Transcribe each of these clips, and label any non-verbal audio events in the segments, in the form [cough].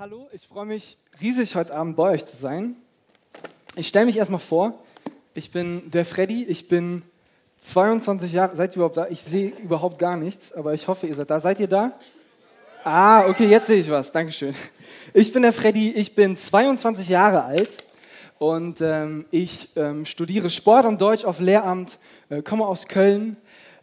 Hallo, ich freue mich riesig, heute Abend bei euch zu sein. Ich stelle mich erstmal vor. Ich bin der Freddy, ich bin 22 Jahre. Seid ihr überhaupt da? Ich sehe überhaupt gar nichts, aber ich hoffe, ihr seid da. Seid ihr da? Ah, okay, jetzt sehe ich was. Dankeschön. Ich bin der Freddy, ich bin 22 Jahre alt und ähm, ich ähm, studiere Sport und Deutsch auf Lehramt, äh, komme aus Köln.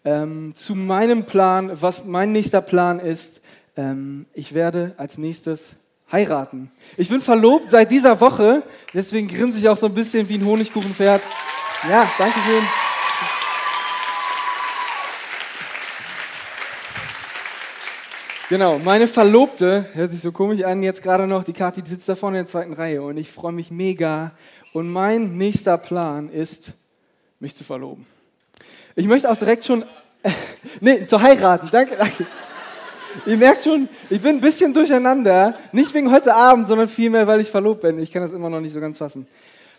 Ähm, zu meinem Plan, was mein nächster Plan ist, ähm, ich werde als nächstes heiraten. Ich bin verlobt seit dieser Woche, deswegen grinse ich auch so ein bisschen wie ein Honigkuchenpferd. Ja, danke schön. Genau, meine Verlobte, hört sich so komisch an, jetzt gerade noch, die Kathi, die sitzt da vorne in der zweiten Reihe und ich freue mich mega. Und mein nächster Plan ist, mich zu verloben. Ich möchte auch direkt schon, [laughs] nee, zu heiraten, danke, danke. Ihr merkt schon, ich bin ein bisschen durcheinander. Nicht wegen heute Abend, sondern vielmehr, weil ich verlobt bin. Ich kann das immer noch nicht so ganz fassen.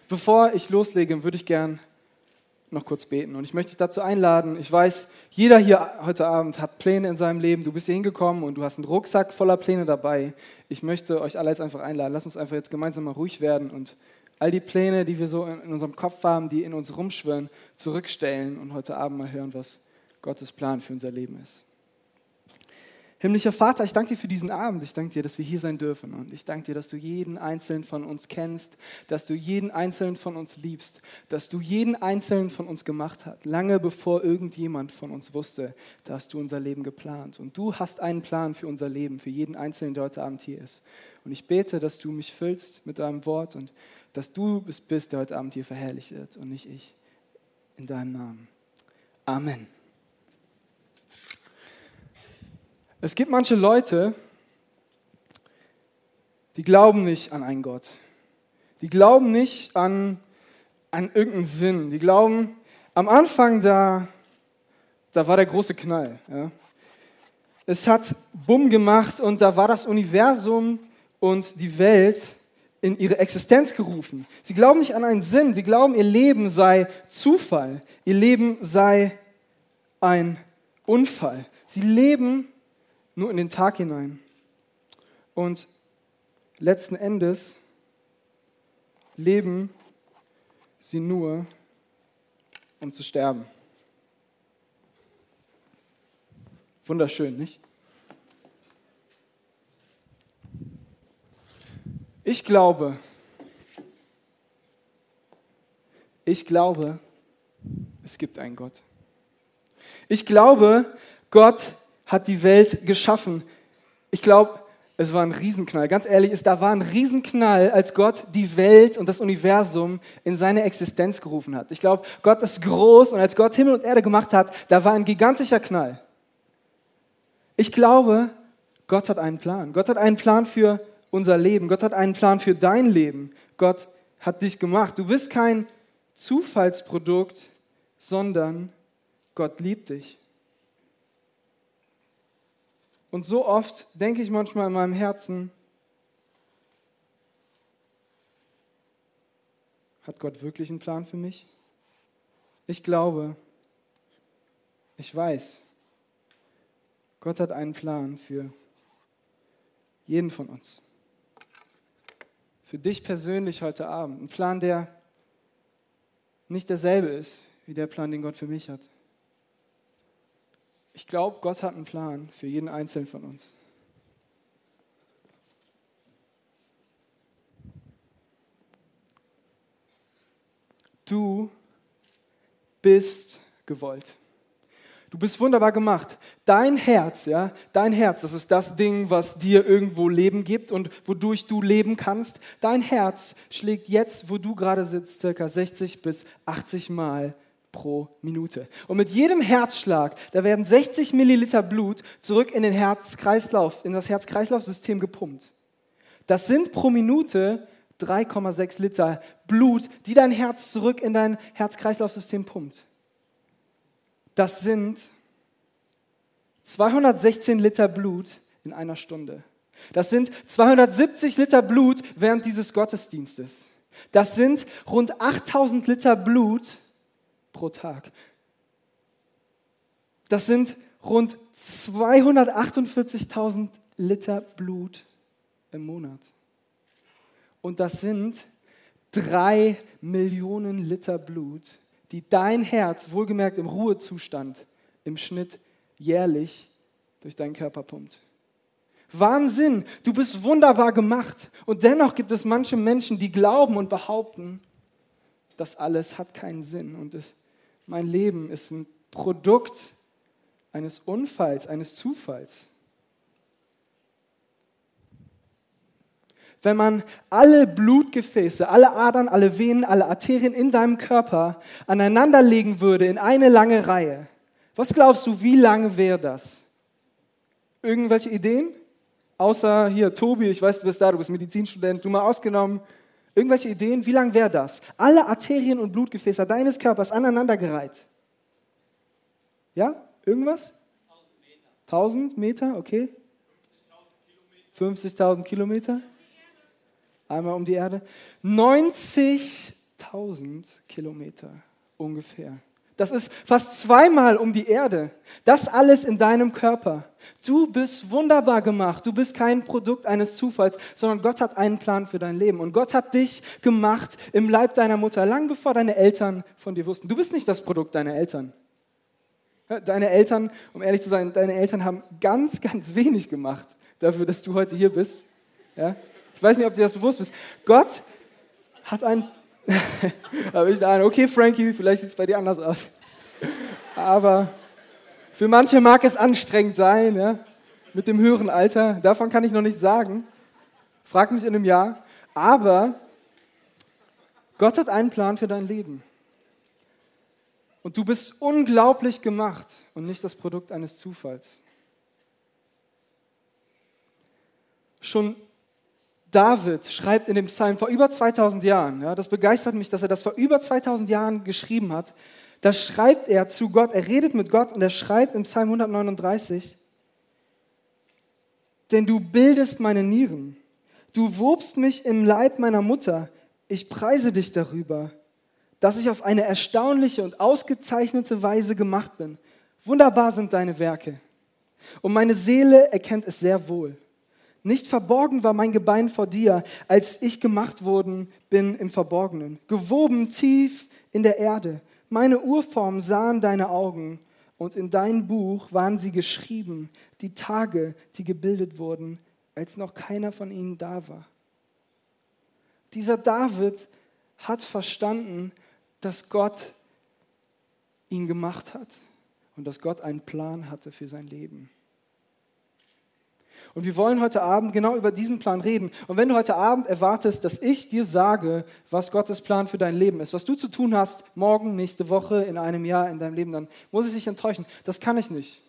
Bevor ich loslege, würde ich gern noch kurz beten. Und ich möchte dich dazu einladen. Ich weiß, jeder hier heute Abend hat Pläne in seinem Leben. Du bist hier hingekommen und du hast einen Rucksack voller Pläne dabei. Ich möchte euch alle jetzt einfach einladen. Lass uns einfach jetzt gemeinsam mal ruhig werden und all die Pläne, die wir so in unserem Kopf haben, die in uns rumschwirren, zurückstellen und heute Abend mal hören, was Gottes Plan für unser Leben ist. Himmlischer Vater, ich danke dir für diesen Abend. Ich danke dir, dass wir hier sein dürfen. Und ich danke dir, dass du jeden Einzelnen von uns kennst, dass du jeden Einzelnen von uns liebst, dass du jeden Einzelnen von uns gemacht hast. Lange bevor irgendjemand von uns wusste, da hast du unser Leben geplant. Und du hast einen Plan für unser Leben, für jeden Einzelnen, der heute Abend hier ist. Und ich bete, dass du mich füllst mit deinem Wort und dass du es bist, der heute Abend hier verherrlicht wird und nicht ich. In deinem Namen. Amen. Es gibt manche Leute, die glauben nicht an einen Gott. Die glauben nicht an, an irgendeinen Sinn. Die glauben, am Anfang da, da war der große Knall. Ja. Es hat Bumm gemacht und da war das Universum und die Welt in ihre Existenz gerufen. Sie glauben nicht an einen Sinn. Sie glauben, ihr Leben sei Zufall. Ihr Leben sei ein Unfall. Sie leben nur in den Tag hinein. Und letzten Endes leben sie nur, um zu sterben. Wunderschön, nicht? Ich glaube, ich glaube, es gibt einen Gott. Ich glaube, Gott hat die Welt geschaffen. Ich glaube, es war ein Riesenknall. Ganz ehrlich, es, da war ein Riesenknall, als Gott die Welt und das Universum in seine Existenz gerufen hat. Ich glaube, Gott ist groß und als Gott Himmel und Erde gemacht hat, da war ein gigantischer Knall. Ich glaube, Gott hat einen Plan. Gott hat einen Plan für unser Leben. Gott hat einen Plan für dein Leben. Gott hat dich gemacht. Du bist kein Zufallsprodukt, sondern Gott liebt dich. Und so oft denke ich manchmal in meinem Herzen, hat Gott wirklich einen Plan für mich? Ich glaube, ich weiß, Gott hat einen Plan für jeden von uns. Für dich persönlich heute Abend. Ein Plan, der nicht derselbe ist wie der Plan, den Gott für mich hat. Ich glaube, Gott hat einen Plan für jeden Einzelnen von uns. Du bist gewollt. Du bist wunderbar gemacht. Dein Herz, ja, dein Herz, das ist das Ding, was dir irgendwo Leben gibt und wodurch du leben kannst. Dein Herz schlägt jetzt, wo du gerade sitzt, circa 60 bis 80 Mal pro Minute. Und mit jedem Herzschlag, da werden 60 Milliliter Blut zurück in den Herzkreislauf, in das Herz-Kreislauf-System gepumpt. Das sind pro Minute 3,6 Liter Blut, die dein Herz zurück in dein Herz-Kreislauf-System pumpt. Das sind 216 Liter Blut in einer Stunde. Das sind 270 Liter Blut während dieses Gottesdienstes. Das sind rund 8000 Liter Blut pro Tag. Das sind rund 248.000 Liter Blut im Monat. Und das sind drei Millionen Liter Blut, die dein Herz, wohlgemerkt im Ruhezustand, im Schnitt jährlich durch deinen Körper pumpt. Wahnsinn, du bist wunderbar gemacht. Und dennoch gibt es manche Menschen, die glauben und behaupten, das alles hat keinen Sinn und mein Leben ist ein Produkt eines Unfalls, eines Zufalls. Wenn man alle Blutgefäße, alle Adern, alle Venen, alle Arterien in deinem Körper aneinanderlegen würde in eine lange Reihe, was glaubst du, wie lange wäre das? Irgendwelche Ideen? Außer hier, Tobi, ich weiß, du bist da, du bist Medizinstudent, du mal ausgenommen. Irgendwelche Ideen? Wie lang wäre das? Alle Arterien und Blutgefäße deines Körpers aneinandergereiht. Ja? Irgendwas? 1000 Meter. 1000 Meter, okay. 50.000 Kilometer. Einmal um die Erde. 90.000 Kilometer ungefähr. Das ist fast zweimal um die Erde. Das alles in deinem Körper. Du bist wunderbar gemacht. Du bist kein Produkt eines Zufalls, sondern Gott hat einen Plan für dein Leben. Und Gott hat dich gemacht im Leib deiner Mutter, lang bevor deine Eltern von dir wussten. Du bist nicht das Produkt deiner Eltern. Deine Eltern, um ehrlich zu sein, deine Eltern haben ganz, ganz wenig gemacht dafür, dass du heute hier bist. Ja? Ich weiß nicht, ob dir das bewusst bist. Gott hat einen [laughs] habe ich eine okay, Frankie, vielleicht sieht es bei dir anders aus. Aber für manche mag es anstrengend sein, ja, mit dem höheren Alter. Davon kann ich noch nicht sagen. Frag mich in einem Jahr. Aber Gott hat einen Plan für dein Leben. Und du bist unglaublich gemacht und nicht das Produkt eines Zufalls. Schon David schreibt in dem Psalm vor über 2000 Jahren, ja, das begeistert mich, dass er das vor über 2000 Jahren geschrieben hat. Da schreibt er zu Gott, er redet mit Gott und er schreibt im Psalm 139, denn du bildest meine Nieren, du wobst mich im Leib meiner Mutter, ich preise dich darüber, dass ich auf eine erstaunliche und ausgezeichnete Weise gemacht bin. Wunderbar sind deine Werke. Und meine Seele erkennt es sehr wohl. Nicht verborgen war mein Gebein vor dir, als ich gemacht worden bin im Verborgenen. Gewoben tief in der Erde. Meine Urform sahen deine Augen und in dein Buch waren sie geschrieben, die Tage, die gebildet wurden, als noch keiner von ihnen da war. Dieser David hat verstanden, dass Gott ihn gemacht hat und dass Gott einen Plan hatte für sein Leben. Und wir wollen heute Abend genau über diesen Plan reden. Und wenn du heute Abend erwartest, dass ich dir sage, was Gottes Plan für dein Leben ist, was du zu tun hast, morgen, nächste Woche, in einem Jahr in deinem Leben, dann muss ich dich enttäuschen. Das kann ich nicht.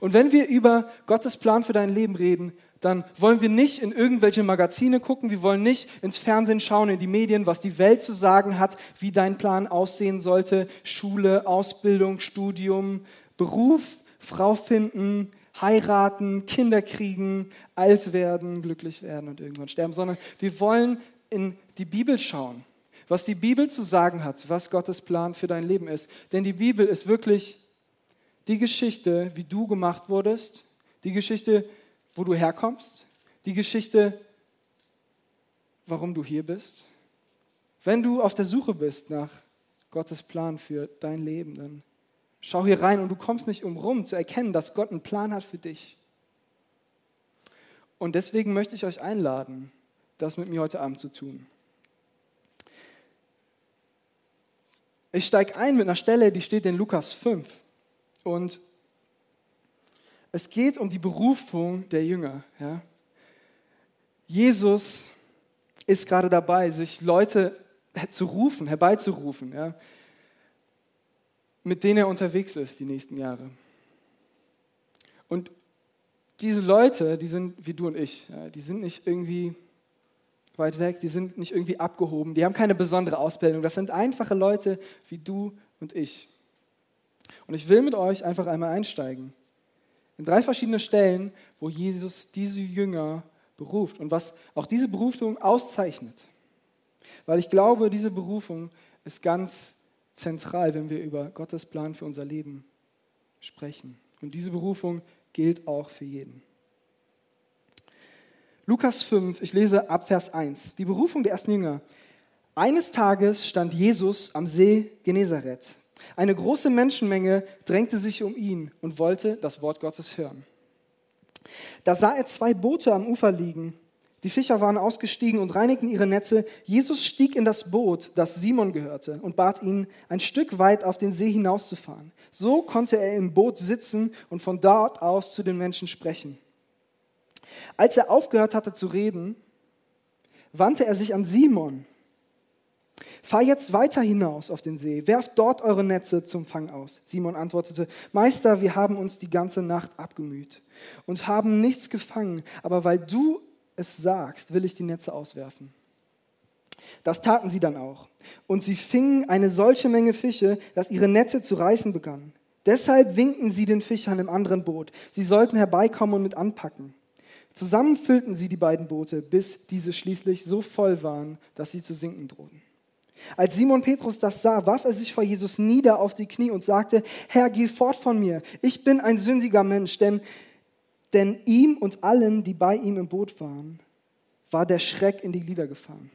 Und wenn wir über Gottes Plan für dein Leben reden, dann wollen wir nicht in irgendwelche Magazine gucken, wir wollen nicht ins Fernsehen schauen, in die Medien, was die Welt zu sagen hat, wie dein Plan aussehen sollte, Schule, Ausbildung, Studium, Beruf, Frau finden, heiraten, Kinder kriegen, alt werden, glücklich werden und irgendwann sterben, sondern wir wollen in die Bibel schauen, was die Bibel zu sagen hat, was Gottes Plan für dein Leben ist. Denn die Bibel ist wirklich die Geschichte, wie du gemacht wurdest, die Geschichte, wo du herkommst, die Geschichte, warum du hier bist. Wenn du auf der Suche bist nach Gottes Plan für dein Leben, dann Schau hier rein und du kommst nicht umrum zu erkennen, dass Gott einen Plan hat für dich. Und deswegen möchte ich euch einladen, das mit mir heute Abend zu tun. Ich steige ein mit einer Stelle, die steht in Lukas 5. Und es geht um die Berufung der Jünger. Ja? Jesus ist gerade dabei, sich Leute zu rufen, herbeizurufen. Ja? Mit denen er unterwegs ist die nächsten Jahre. Und diese Leute, die sind wie du und ich, die sind nicht irgendwie weit weg, die sind nicht irgendwie abgehoben, die haben keine besondere Ausbildung. Das sind einfache Leute wie du und ich. Und ich will mit euch einfach einmal einsteigen. In drei verschiedene Stellen, wo Jesus diese Jünger beruft und was auch diese Berufung auszeichnet. Weil ich glaube, diese Berufung ist ganz zentral, wenn wir über Gottes Plan für unser Leben sprechen. Und diese Berufung gilt auch für jeden. Lukas 5, ich lese ab Vers 1. Die Berufung der ersten Jünger. Eines Tages stand Jesus am See Genezareth. Eine große Menschenmenge drängte sich um ihn und wollte das Wort Gottes hören. Da sah er zwei Boote am Ufer liegen. Die Fischer waren ausgestiegen und reinigten ihre Netze. Jesus stieg in das Boot, das Simon gehörte, und bat ihn, ein Stück weit auf den See hinauszufahren. So konnte er im Boot sitzen und von dort aus zu den Menschen sprechen. Als er aufgehört hatte zu reden, wandte er sich an Simon. Fahr jetzt weiter hinaus auf den See, werft dort eure Netze zum Fang aus. Simon antwortete, Meister, wir haben uns die ganze Nacht abgemüht und haben nichts gefangen, aber weil du es sagst, will ich die Netze auswerfen. Das taten sie dann auch. Und sie fingen eine solche Menge Fische, dass ihre Netze zu reißen begannen. Deshalb winkten sie den Fischern im anderen Boot. Sie sollten herbeikommen und mit anpacken. Zusammen füllten sie die beiden Boote, bis diese schließlich so voll waren, dass sie zu sinken drohten. Als Simon Petrus das sah, warf er sich vor Jesus nieder auf die Knie und sagte, Herr, geh fort von mir, ich bin ein sündiger Mensch, denn, denn ihm und allen, die bei ihm im Boot waren, war der Schreck in die Glieder gefahren,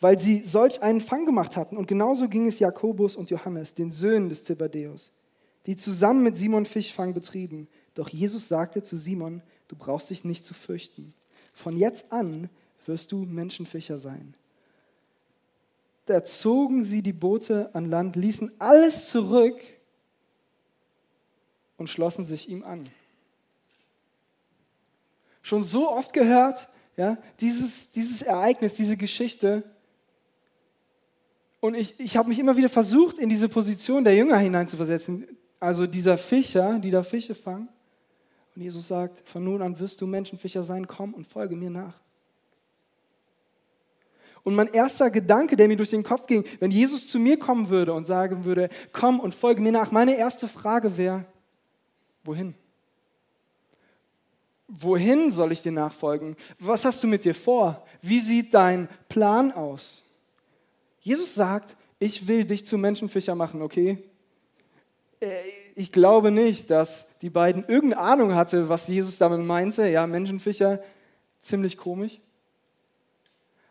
weil sie solch einen Fang gemacht hatten. Und genauso ging es Jakobus und Johannes, den Söhnen des Zebedäus, die zusammen mit Simon Fischfang betrieben. Doch Jesus sagte zu Simon, du brauchst dich nicht zu fürchten. Von jetzt an wirst du Menschenfischer sein. Da zogen sie die Boote an Land, ließen alles zurück und schlossen sich ihm an. Schon so oft gehört, ja, dieses, dieses Ereignis, diese Geschichte. Und ich, ich habe mich immer wieder versucht, in diese Position der Jünger hineinzuversetzen. Also dieser Fischer, die da Fische fangen. Und Jesus sagt, von nun an wirst du Menschenfischer sein, komm und folge mir nach. Und mein erster Gedanke, der mir durch den Kopf ging, wenn Jesus zu mir kommen würde und sagen würde, komm und folge mir nach, meine erste Frage wäre, wohin? Wohin soll ich dir nachfolgen? Was hast du mit dir vor? Wie sieht dein Plan aus? Jesus sagt, ich will dich zu Menschenfischer machen, okay? Äh, ich glaube nicht, dass die beiden irgendeine Ahnung hatte, was Jesus damit meinte. Ja, Menschenfischer, ziemlich komisch.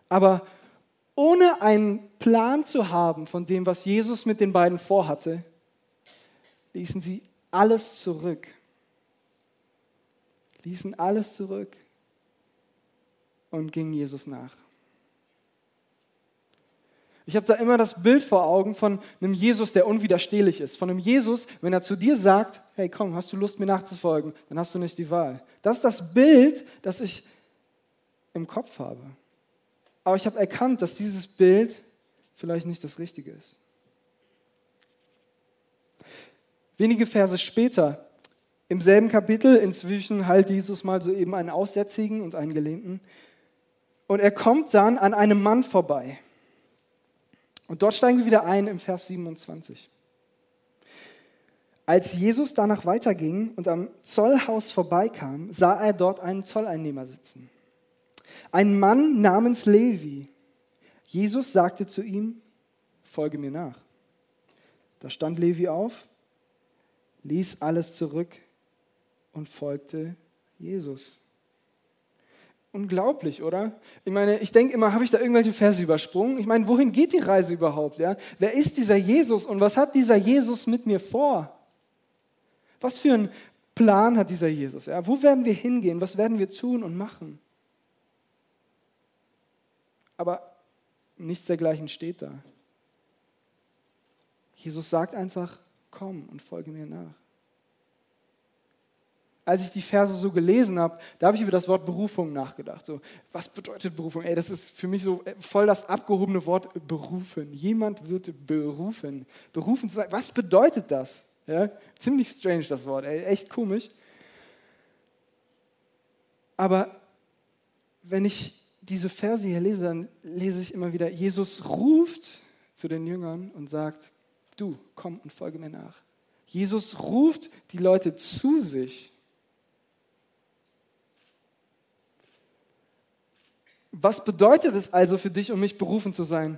Aber ohne einen Plan zu haben von dem, was Jesus mit den beiden vorhatte, ließen sie alles zurück. Ließen alles zurück und gingen Jesus nach. Ich habe da immer das Bild vor Augen von einem Jesus, der unwiderstehlich ist. Von einem Jesus, wenn er zu dir sagt, hey komm, hast du Lust, mir nachzufolgen, dann hast du nicht die Wahl. Das ist das Bild, das ich im Kopf habe. Aber ich habe erkannt, dass dieses Bild vielleicht nicht das Richtige ist. Wenige Verse später, im selben Kapitel, inzwischen heilt Jesus mal so eben einen Aussätzigen und einen Gelähmten. Und er kommt dann an einem Mann vorbei. Und dort steigen wir wieder ein im Vers 27. Als Jesus danach weiterging und am Zollhaus vorbeikam, sah er dort einen Zolleinnehmer sitzen. Ein Mann namens Levi. Jesus sagte zu ihm, folge mir nach. Da stand Levi auf, ließ alles zurück und folgte Jesus. Unglaublich, oder? Ich meine, ich denke immer, habe ich da irgendwelche Verse übersprungen? Ich meine, wohin geht die Reise überhaupt? Ja? Wer ist dieser Jesus und was hat dieser Jesus mit mir vor? Was für einen Plan hat dieser Jesus? Ja? Wo werden wir hingehen? Was werden wir tun und machen? aber nichts dergleichen steht da. Jesus sagt einfach, komm und folge mir nach. Als ich die Verse so gelesen habe, da habe ich über das Wort Berufung nachgedacht. So, was bedeutet Berufung? Ey, das ist für mich so voll das abgehobene Wort berufen. Jemand wird berufen. Berufen zu sein. Was bedeutet das? Ja, ziemlich strange das Wort, ey, echt komisch. Aber wenn ich diese Verse hier lese, dann lese ich immer wieder, Jesus ruft zu den Jüngern und sagt, du, komm und folge mir nach. Jesus ruft die Leute zu sich. Was bedeutet es also für dich, um mich berufen zu sein?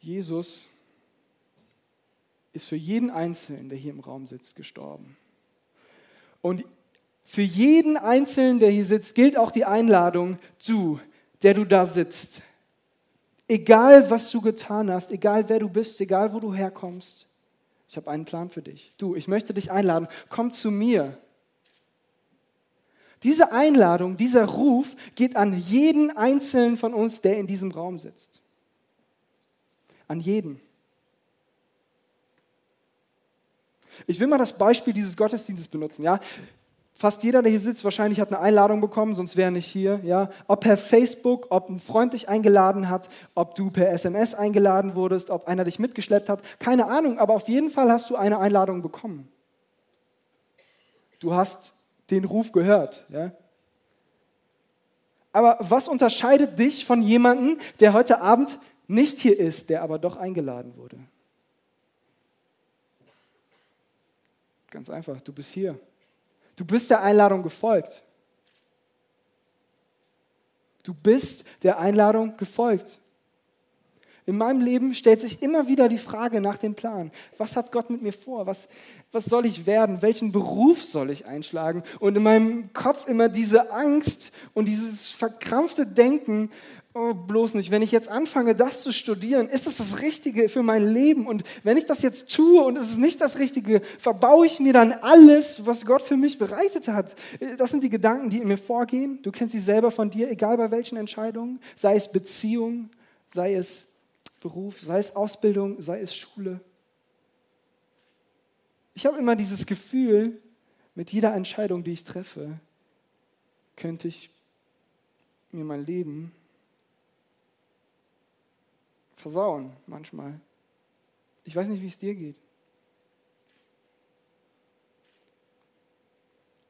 Jesus ist für jeden Einzelnen, der hier im Raum sitzt, gestorben. Und Für jeden Einzelnen, der hier sitzt, gilt auch die Einladung, du, der du da sitzt. Egal, was du getan hast, egal wer du bist, egal wo du herkommst, ich habe einen Plan für dich. Du, ich möchte dich einladen, komm zu mir. Diese Einladung, dieser Ruf geht an jeden Einzelnen von uns, der in diesem Raum sitzt. An jeden. Ich will mal das Beispiel dieses Gottesdienstes benutzen. Ja? Fast jeder, der hier sitzt, wahrscheinlich hat eine Einladung bekommen, sonst wäre er nicht hier. Ja? Ob per Facebook, ob ein Freund dich eingeladen hat, ob du per SMS eingeladen wurdest, ob einer dich mitgeschleppt hat, keine Ahnung, aber auf jeden Fall hast du eine Einladung bekommen. Du hast den Ruf gehört. Ja? Aber was unterscheidet dich von jemandem, der heute Abend nicht hier ist, der aber doch eingeladen wurde? Ganz einfach, du bist hier. Du bist der Einladung gefolgt. Du bist der Einladung gefolgt. In meinem Leben stellt sich immer wieder die Frage nach dem Plan. Was hat Gott mit mir vor? Was, was soll ich werden? Welchen Beruf soll ich einschlagen? Und in meinem Kopf immer diese Angst und dieses verkrampfte Denken, oh, bloß nicht, wenn ich jetzt anfange, das zu studieren, ist das das Richtige für mein Leben? Und wenn ich das jetzt tue und es ist nicht das Richtige, verbaue ich mir dann alles, was Gott für mich bereitet hat? Das sind die Gedanken, die in mir vorgehen. Du kennst sie selber von dir, egal bei welchen Entscheidungen, sei es Beziehung, sei es Beruf, sei es Ausbildung, sei es Schule. Ich habe immer dieses Gefühl, mit jeder Entscheidung, die ich treffe, könnte ich mir mein Leben versauen manchmal. Ich weiß nicht, wie es dir geht.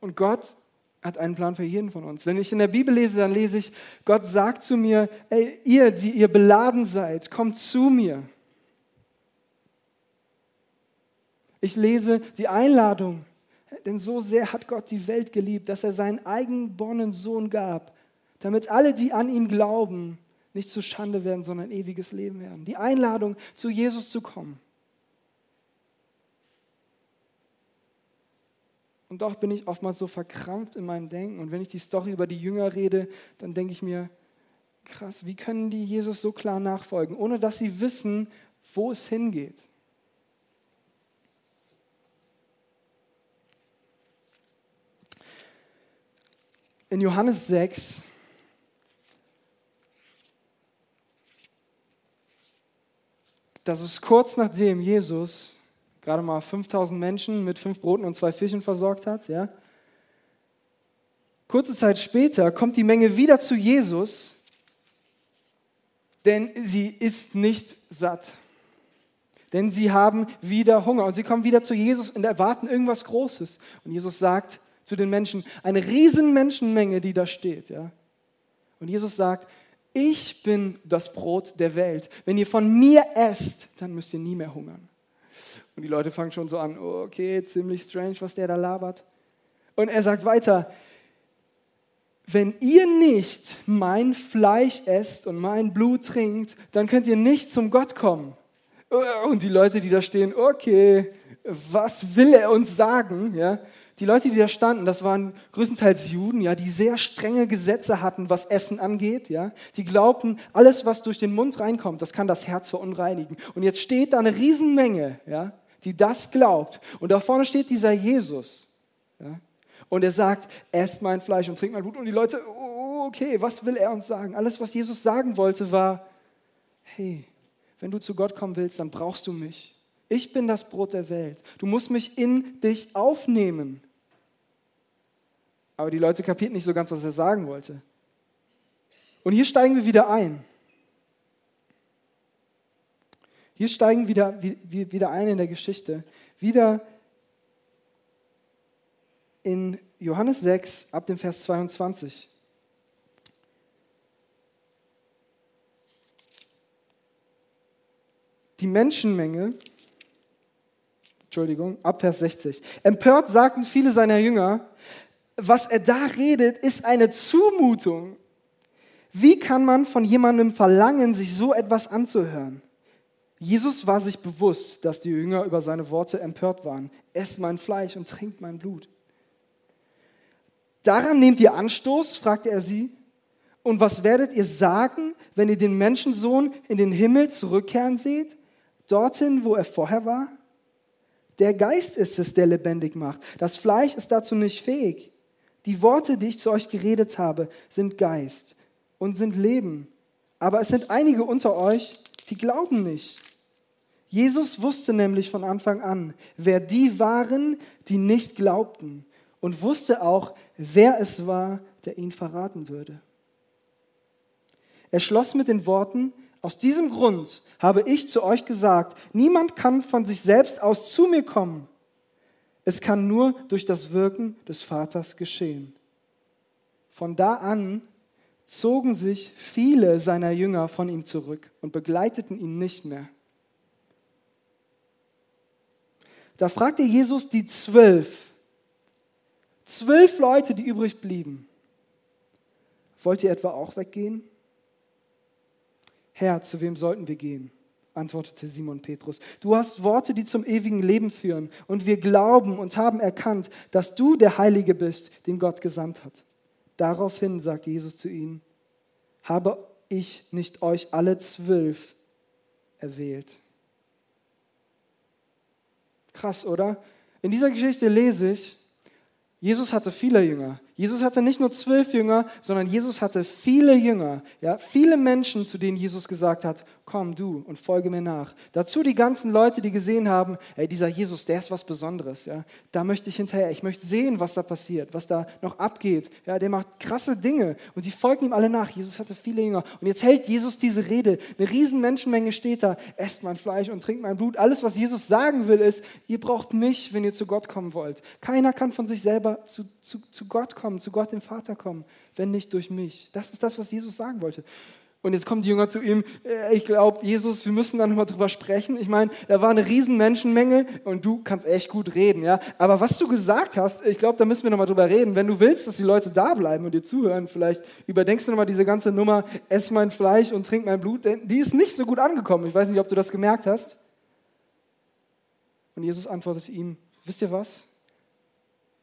Und Gott hat einen Plan für jeden von uns. Wenn ich in der Bibel lese, dann lese ich, Gott sagt zu mir, ey, ihr, die ihr beladen seid, kommt zu mir. Ich lese die Einladung, denn so sehr hat Gott die Welt geliebt, dass er seinen eigengeborenen Sohn gab, damit alle, die an ihn glauben, nicht zu Schande werden, sondern ewiges Leben werden. Die Einladung, zu Jesus zu kommen. Und doch bin ich oftmals so verkrampft in meinem Denken. Und wenn ich die Story über die Jünger rede, dann denke ich mir, krass, wie können die Jesus so klar nachfolgen, ohne dass sie wissen, wo es hingeht? In Johannes 6 das ist kurz nachdem Jesus gerade mal 5000 Menschen mit fünf Broten und zwei Fischen versorgt hat. Ja? Kurze Zeit später kommt die Menge wieder zu Jesus, denn sie ist nicht satt. Denn sie haben wieder Hunger und sie kommen wieder zu Jesus und erwarten irgendwas Großes. Und Jesus sagt zu den Menschen, eine riesen Menschenmenge, die da steht. Ja? Und Jesus sagt, ich bin das Brot der Welt. Wenn ihr von mir esst, dann müsst ihr nie mehr hungern. Und die Leute fangen schon so an, oh, okay, ziemlich strange, was der da labert. Und er sagt weiter, wenn ihr nicht mein Fleisch esst und mein Blut trinkt, dann könnt ihr nicht zum Gott kommen. Und die Leute, die da stehen, okay, was will er uns sagen? Ja? Die Leute, die da standen, das waren größtenteils Juden, ja, die sehr strenge Gesetze hatten, was Essen angeht, ja. Die glaubten, alles, was durch den Mund reinkommt, das kann das Herz verunreinigen. Und jetzt steht da eine Riesenmenge, ja, die das glaubt. Und da vorne steht dieser Jesus, ja. Und er sagt, esst mein Fleisch und trinkt mein Blut. Und die Leute, oh, okay, was will er uns sagen? Alles, was Jesus sagen wollte, war, hey, wenn du zu Gott kommen willst, dann brauchst du mich. Ich bin das Brot der Welt. Du musst mich in dich aufnehmen. Aber die Leute kapierten nicht so ganz, was er sagen wollte. Und hier steigen wir wieder ein. Hier steigen wir wieder, wieder ein in der Geschichte. Wieder in Johannes 6 ab dem Vers 22. Die Menschenmenge, Entschuldigung, ab Vers 60. Empört sagten viele seiner Jünger, was er da redet, ist eine Zumutung. Wie kann man von jemandem verlangen, sich so etwas anzuhören? Jesus war sich bewusst, dass die Jünger über seine Worte empört waren. Esst mein Fleisch und trinkt mein Blut. Daran nehmt ihr Anstoß, fragte er sie. Und was werdet ihr sagen, wenn ihr den Menschensohn in den Himmel zurückkehren seht, dorthin, wo er vorher war? Der Geist ist es, der lebendig macht. Das Fleisch ist dazu nicht fähig. Die Worte, die ich zu euch geredet habe, sind Geist und sind Leben. Aber es sind einige unter euch, die glauben nicht. Jesus wusste nämlich von Anfang an, wer die waren, die nicht glaubten und wusste auch, wer es war, der ihn verraten würde. Er schloss mit den Worten, aus diesem Grund habe ich zu euch gesagt, niemand kann von sich selbst aus zu mir kommen. Es kann nur durch das Wirken des Vaters geschehen. Von da an zogen sich viele seiner Jünger von ihm zurück und begleiteten ihn nicht mehr. Da fragte Jesus die zwölf, zwölf Leute, die übrig blieben. Wollt ihr etwa auch weggehen? Herr, zu wem sollten wir gehen? antwortete Simon Petrus. Du hast Worte, die zum ewigen Leben führen, und wir glauben und haben erkannt, dass du der Heilige bist, den Gott gesandt hat. Daraufhin sagte Jesus zu ihnen, habe ich nicht euch alle zwölf erwählt? Krass, oder? In dieser Geschichte lese ich, Jesus hatte viele Jünger. Jesus hatte nicht nur zwölf Jünger, sondern Jesus hatte viele Jünger, ja, viele Menschen, zu denen Jesus gesagt hat, komm du und folge mir nach. Dazu die ganzen Leute, die gesehen haben, ey, dieser Jesus, der ist was Besonderes, ja. Da möchte ich hinterher, ich möchte sehen, was da passiert, was da noch abgeht. Ja, der macht krasse Dinge und sie folgen ihm alle nach. Jesus hatte viele Jünger und jetzt hält Jesus diese Rede. Eine riesen Menschenmenge steht da, esst mein Fleisch und trinkt mein Blut. Alles, was Jesus sagen will, ist, ihr braucht mich, wenn ihr zu Gott kommen wollt. Keiner kann von sich selber zu, zu, zu Gott kommen kommen, zu Gott dem Vater kommen, wenn nicht durch mich. Das ist das, was Jesus sagen wollte. Und jetzt kommen die Jünger zu ihm, äh, ich glaube, Jesus, wir müssen da nochmal drüber sprechen. Ich meine, da war eine riesen Menschenmenge und du kannst echt gut reden, ja. Aber was du gesagt hast, ich glaube, da müssen wir nochmal drüber reden. Wenn du willst, dass die Leute da bleiben und dir zuhören, vielleicht überdenkst du nochmal diese ganze Nummer, ess mein Fleisch und trink mein Blut, denn die ist nicht so gut angekommen. Ich weiß nicht, ob du das gemerkt hast. Und Jesus antwortete ihm, wisst ihr was?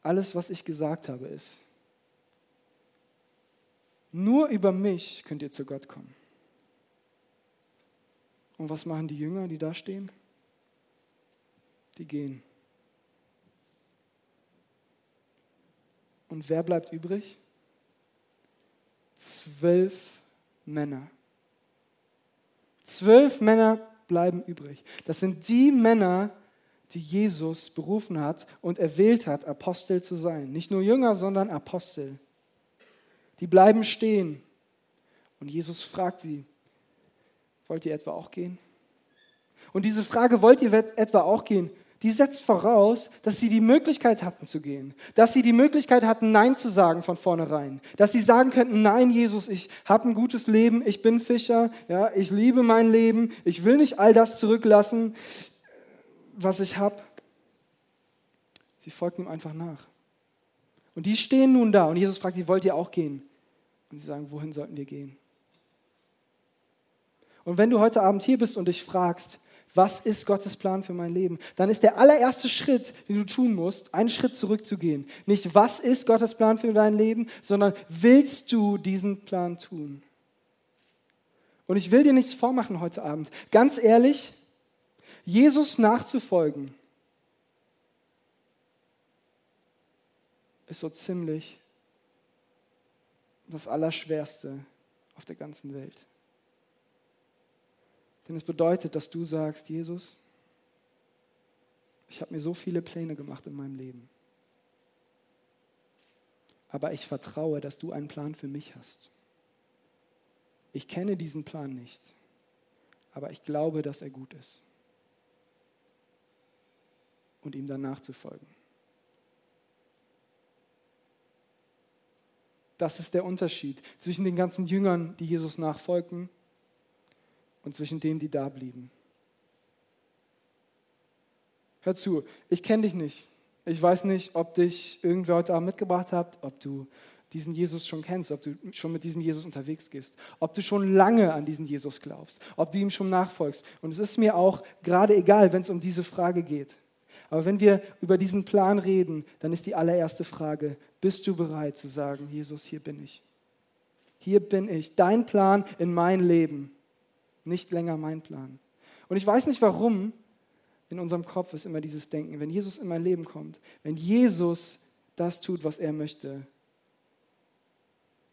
Alles, was ich gesagt habe, ist, nur über mich könnt ihr zu Gott kommen. Und was machen die Jünger, die da stehen? Die gehen. Und wer bleibt übrig? Zwölf Männer. Zwölf Männer bleiben übrig. Das sind die Männer, die Jesus berufen hat und erwählt hat, Apostel zu sein. Nicht nur Jünger, sondern Apostel. Die bleiben stehen. Und Jesus fragt sie, wollt ihr etwa auch gehen? Und diese Frage, wollt ihr etwa auch gehen, die setzt voraus, dass sie die Möglichkeit hatten zu gehen, dass sie die Möglichkeit hatten, Nein zu sagen von vornherein, dass sie sagen könnten, nein, Jesus, ich habe ein gutes Leben, ich bin Fischer, ja, ich liebe mein Leben, ich will nicht all das zurücklassen, was ich habe. Sie folgten ihm einfach nach. Und die stehen nun da und Jesus fragt sie, wollt ihr auch gehen? Und sie sagen, wohin sollten wir gehen? Und wenn du heute Abend hier bist und dich fragst, was ist Gottes Plan für mein Leben? Dann ist der allererste Schritt, den du tun musst, einen Schritt zurückzugehen. Nicht, was ist Gottes Plan für dein Leben, sondern willst du diesen Plan tun? Und ich will dir nichts vormachen heute Abend. Ganz ehrlich, Jesus nachzufolgen, ist so ziemlich das Allerschwerste auf der ganzen Welt. Denn es bedeutet, dass du sagst, Jesus, ich habe mir so viele Pläne gemacht in meinem Leben. Aber ich vertraue, dass du einen Plan für mich hast. Ich kenne diesen Plan nicht, aber ich glaube, dass er gut ist. Und ihm danach zu folgen. Das ist der Unterschied zwischen den ganzen Jüngern, die Jesus nachfolgten, und zwischen denen, die da blieben. Hör zu, ich kenne dich nicht. Ich weiß nicht, ob dich irgendwer heute Abend mitgebracht hat, ob du diesen Jesus schon kennst, ob du schon mit diesem Jesus unterwegs gehst, ob du schon lange an diesen Jesus glaubst, ob du ihm schon nachfolgst. Und es ist mir auch gerade egal, wenn es um diese Frage geht. Aber wenn wir über diesen Plan reden, dann ist die allererste Frage, bist du bereit zu sagen, Jesus, hier bin ich. Hier bin ich. Dein Plan in mein Leben, nicht länger mein Plan. Und ich weiß nicht warum, in unserem Kopf ist immer dieses Denken, wenn Jesus in mein Leben kommt, wenn Jesus das tut, was er möchte,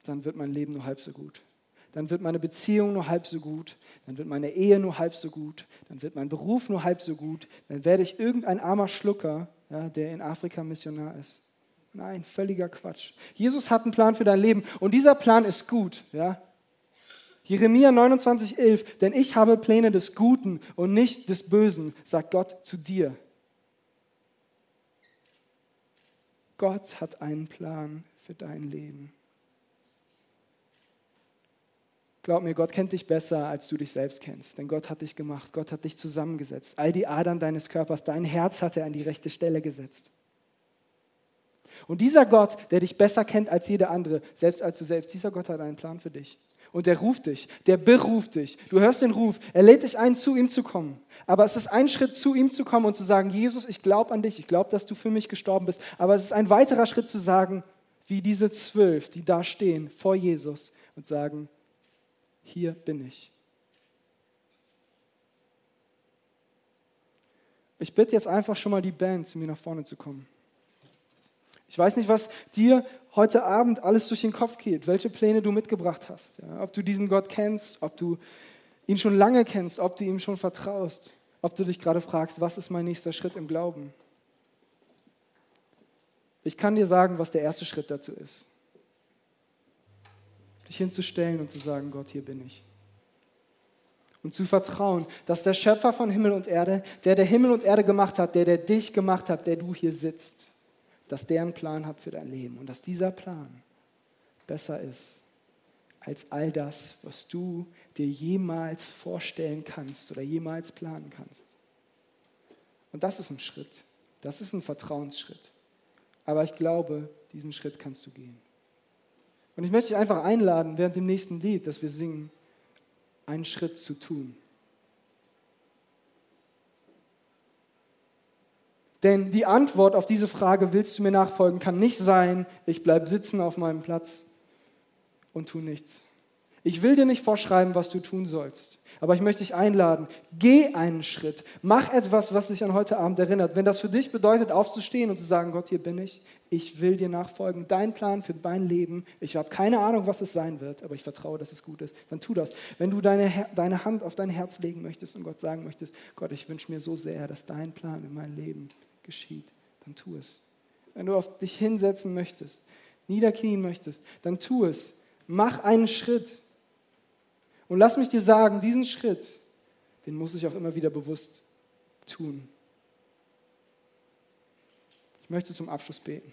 dann wird mein Leben nur halb so gut. Dann wird meine Beziehung nur halb so gut. Dann wird meine Ehe nur halb so gut. Dann wird mein Beruf nur halb so gut. Dann werde ich irgendein armer Schlucker, ja, der in Afrika Missionar ist. Nein, völliger Quatsch. Jesus hat einen Plan für dein Leben und dieser Plan ist gut. Ja? Jeremia 29,11, denn ich habe Pläne des Guten und nicht des Bösen, sagt Gott zu dir. Gott hat einen Plan für dein Leben. Glaub mir, Gott kennt dich besser, als du dich selbst kennst. Denn Gott hat dich gemacht, Gott hat dich zusammengesetzt. All die Adern deines Körpers, dein Herz hat er an die rechte Stelle gesetzt. Und dieser Gott, der dich besser kennt als jeder andere, selbst als du selbst, dieser Gott hat einen Plan für dich. Und der ruft dich, der beruft dich. Du hörst den Ruf, er lädt dich ein, zu ihm zu kommen. Aber es ist ein Schritt, zu ihm zu kommen und zu sagen, Jesus, ich glaube an dich, ich glaube, dass du für mich gestorben bist. Aber es ist ein weiterer Schritt zu sagen, wie diese zwölf, die da stehen vor Jesus und sagen, hier bin ich. Ich bitte jetzt einfach schon mal die Band, zu mir nach vorne zu kommen. Ich weiß nicht, was dir heute Abend alles durch den Kopf geht, welche Pläne du mitgebracht hast. Ja, ob du diesen Gott kennst, ob du ihn schon lange kennst, ob du ihm schon vertraust, ob du dich gerade fragst, was ist mein nächster Schritt im Glauben. Ich kann dir sagen, was der erste Schritt dazu ist. Dich hinzustellen und zu sagen, Gott, hier bin ich. Und zu vertrauen, dass der Schöpfer von Himmel und Erde, der der Himmel und Erde gemacht hat, der der dich gemacht hat, der du hier sitzt, dass der einen Plan hat für dein Leben und dass dieser Plan besser ist als all das, was du dir jemals vorstellen kannst oder jemals planen kannst. Und das ist ein Schritt. Das ist ein Vertrauensschritt. Aber ich glaube, diesen Schritt kannst du gehen. Und ich möchte dich einfach einladen, während dem nächsten Lied, das wir singen, einen Schritt zu tun. Denn die Antwort auf diese Frage, willst du mir nachfolgen, kann nicht sein, ich bleibe sitzen auf meinem Platz und tu nichts. Ich will dir nicht vorschreiben, was du tun sollst, aber ich möchte dich einladen, geh einen Schritt, mach etwas, was dich an heute Abend erinnert. Wenn das für dich bedeutet, aufzustehen und zu sagen, Gott, hier bin ich, ich will dir nachfolgen, dein Plan für mein Leben, ich habe keine Ahnung, was es sein wird, aber ich vertraue, dass es gut ist, dann tu das. Wenn du deine, deine Hand auf dein Herz legen möchtest und Gott sagen möchtest, Gott, ich wünsche mir so sehr, dass dein Plan in mein Leben geschieht, dann tu es. Wenn du auf dich hinsetzen möchtest, niederknien möchtest, dann tu es. Mach einen Schritt. Und lass mich dir sagen, diesen Schritt, den muss ich auch immer wieder bewusst tun. Ich möchte zum Abschluss beten.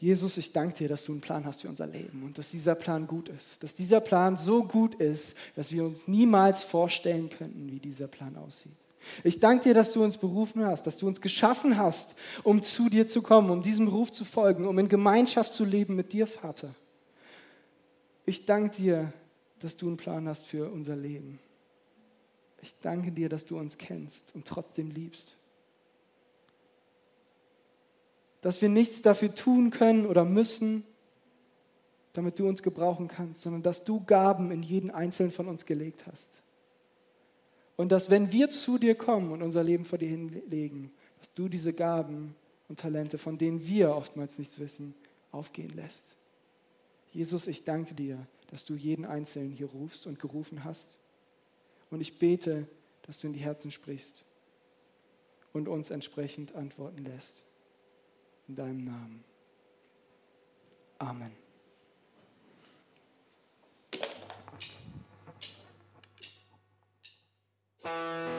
Jesus, ich danke dir, dass du einen Plan hast für unser Leben und dass dieser Plan gut ist. Dass dieser Plan so gut ist, dass wir uns niemals vorstellen könnten, wie dieser Plan aussieht. Ich danke dir, dass du uns berufen hast, dass du uns geschaffen hast, um zu dir zu kommen, um diesem Ruf zu folgen, um in Gemeinschaft zu leben mit dir, Vater. Ich danke dir, dass du einen Plan hast für unser Leben. Ich danke dir, dass du uns kennst und trotzdem liebst dass wir nichts dafür tun können oder müssen, damit du uns gebrauchen kannst, sondern dass du Gaben in jeden einzelnen von uns gelegt hast. Und dass wenn wir zu dir kommen und unser Leben vor dir hinlegen, dass du diese Gaben und Talente, von denen wir oftmals nichts wissen, aufgehen lässt. Jesus, ich danke dir, dass du jeden Einzelnen hier rufst und gerufen hast. Und ich bete, dass du in die Herzen sprichst und uns entsprechend antworten lässt in deinem Namen. Amen. Thank